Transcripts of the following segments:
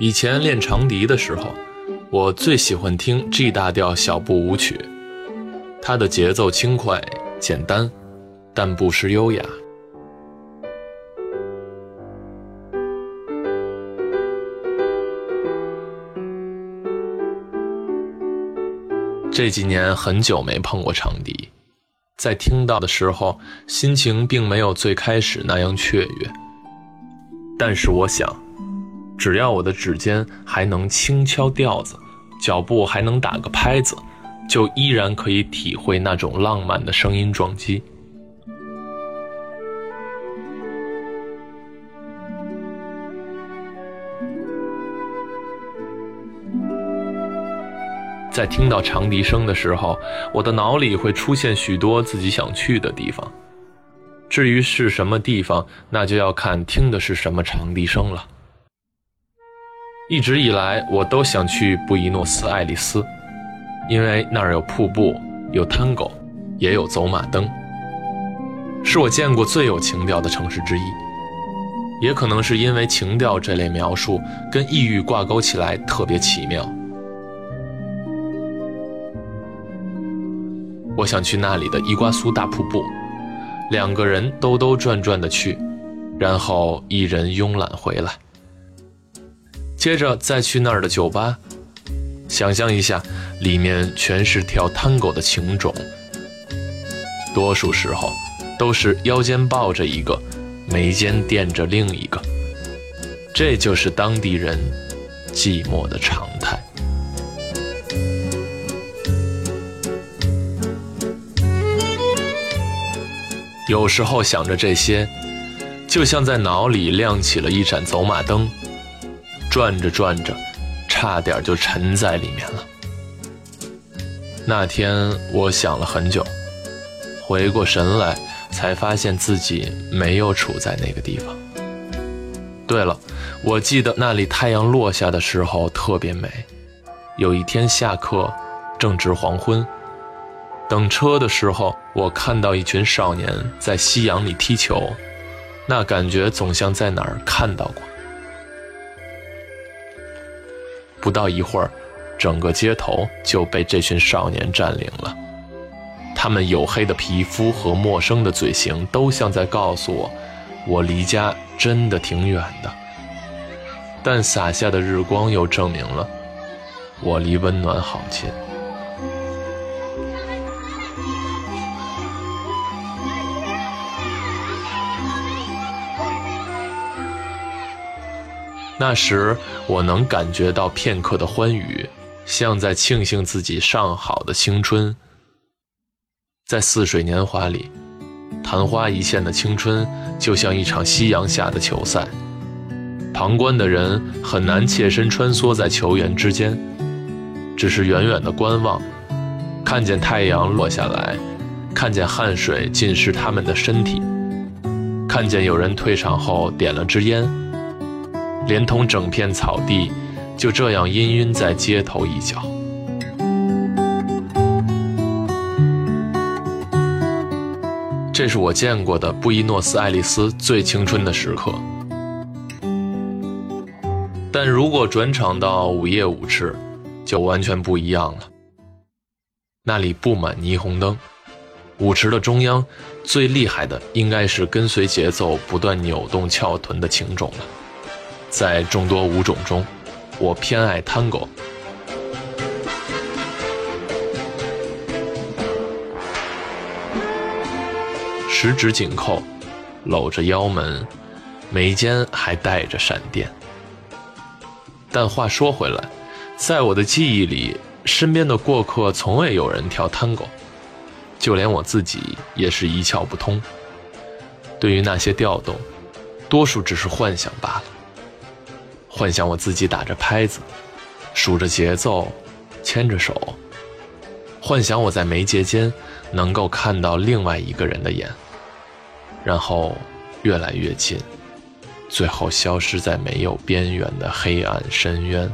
以前练长笛的时候，我最喜欢听 G 大调小步舞曲，它的节奏轻快、简单，但不失优雅。这几年很久没碰过长笛，在听到的时候，心情并没有最开始那样雀跃。但是我想。只要我的指尖还能轻敲调子，脚步还能打个拍子，就依然可以体会那种浪漫的声音撞击。在听到长笛声的时候，我的脑里会出现许多自己想去的地方。至于是什么地方，那就要看听的是什么长笛声了。一直以来，我都想去布宜诺斯艾利斯，因为那儿有瀑布，有探戈，也有走马灯，是我见过最有情调的城市之一。也可能是因为情调这类描述跟异域挂钩起来特别奇妙。我想去那里的伊瓜苏大瀑布，两个人兜兜转转的去，然后一人慵懒回来。接着再去那儿的酒吧，想象一下，里面全是跳探戈的情种，多数时候都是腰间抱着一个，眉间垫着另一个，这就是当地人寂寞的常态。有时候想着这些，就像在脑里亮起了一盏走马灯。转着转着，差点就沉在里面了。那天我想了很久，回过神来，才发现自己没有处在那个地方。对了，我记得那里太阳落下的时候特别美。有一天下课，正值黄昏，等车的时候，我看到一群少年在夕阳里踢球，那感觉总像在哪儿看到过。不到一会儿，整个街头就被这群少年占领了。他们黝黑的皮肤和陌生的嘴型，都像在告诉我，我离家真的挺远的。但洒下的日光又证明了，我离温暖好近。那时我能感觉到片刻的欢愉，像在庆幸自己尚好的青春。在似水年华里，昙花一现的青春就像一场夕阳下的球赛，旁观的人很难切身穿梭在球员之间，只是远远的观望，看见太阳落下来，看见汗水浸湿他们的身体，看见有人退场后点了支烟。连同整片草地，就这样氤氲在街头一角。这是我见过的布宜诺斯艾利斯最青春的时刻。但如果转场到午夜舞池，就完全不一样了。那里布满霓虹灯，舞池的中央，最厉害的应该是跟随节奏不断扭动翘臀的情种了。在众多舞种中，我偏爱探戈。十指紧扣，搂着腰门，眉间还带着闪电。但话说回来，在我的记忆里，身边的过客从未有人跳探戈，就连我自己也是一窍不通。对于那些调动，多数只是幻想罢了。幻想我自己打着拍子，数着节奏，牵着手。幻想我在眉睫间能够看到另外一个人的眼，然后越来越近，最后消失在没有边缘的黑暗深渊。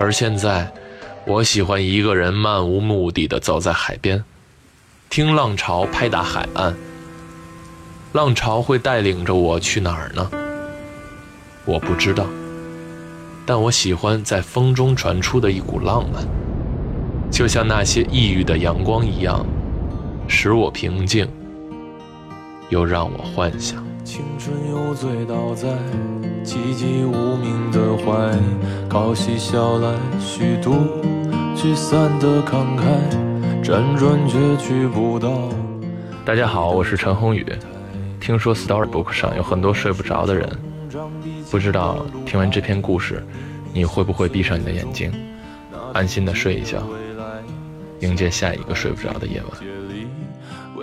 而现在。我喜欢一个人漫无目的的走在海边，听浪潮拍打海岸。浪潮会带领着我去哪儿呢？我不知道，但我喜欢在风中传出的一股浪漫，就像那些抑郁的阳光一样，使我平静，又让我幻想。青春又醉倒在寂寂无名的怀，靠嬉笑来虚度聚散的慷慨，辗转却去不到。大家好，我是陈宏宇。听说 Storybook 上有很多睡不着的人，不知道听完这篇故事，你会不会闭上你的眼睛，安心的睡一觉，迎接下一个睡不着的夜晚。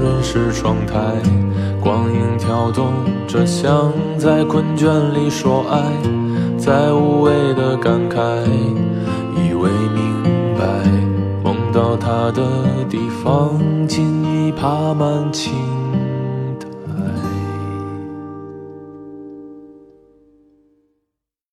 人事窗台，光影跳动着，像在困倦里说爱，在无谓的感慨，以为明白，梦到他的地方，尽已爬满青。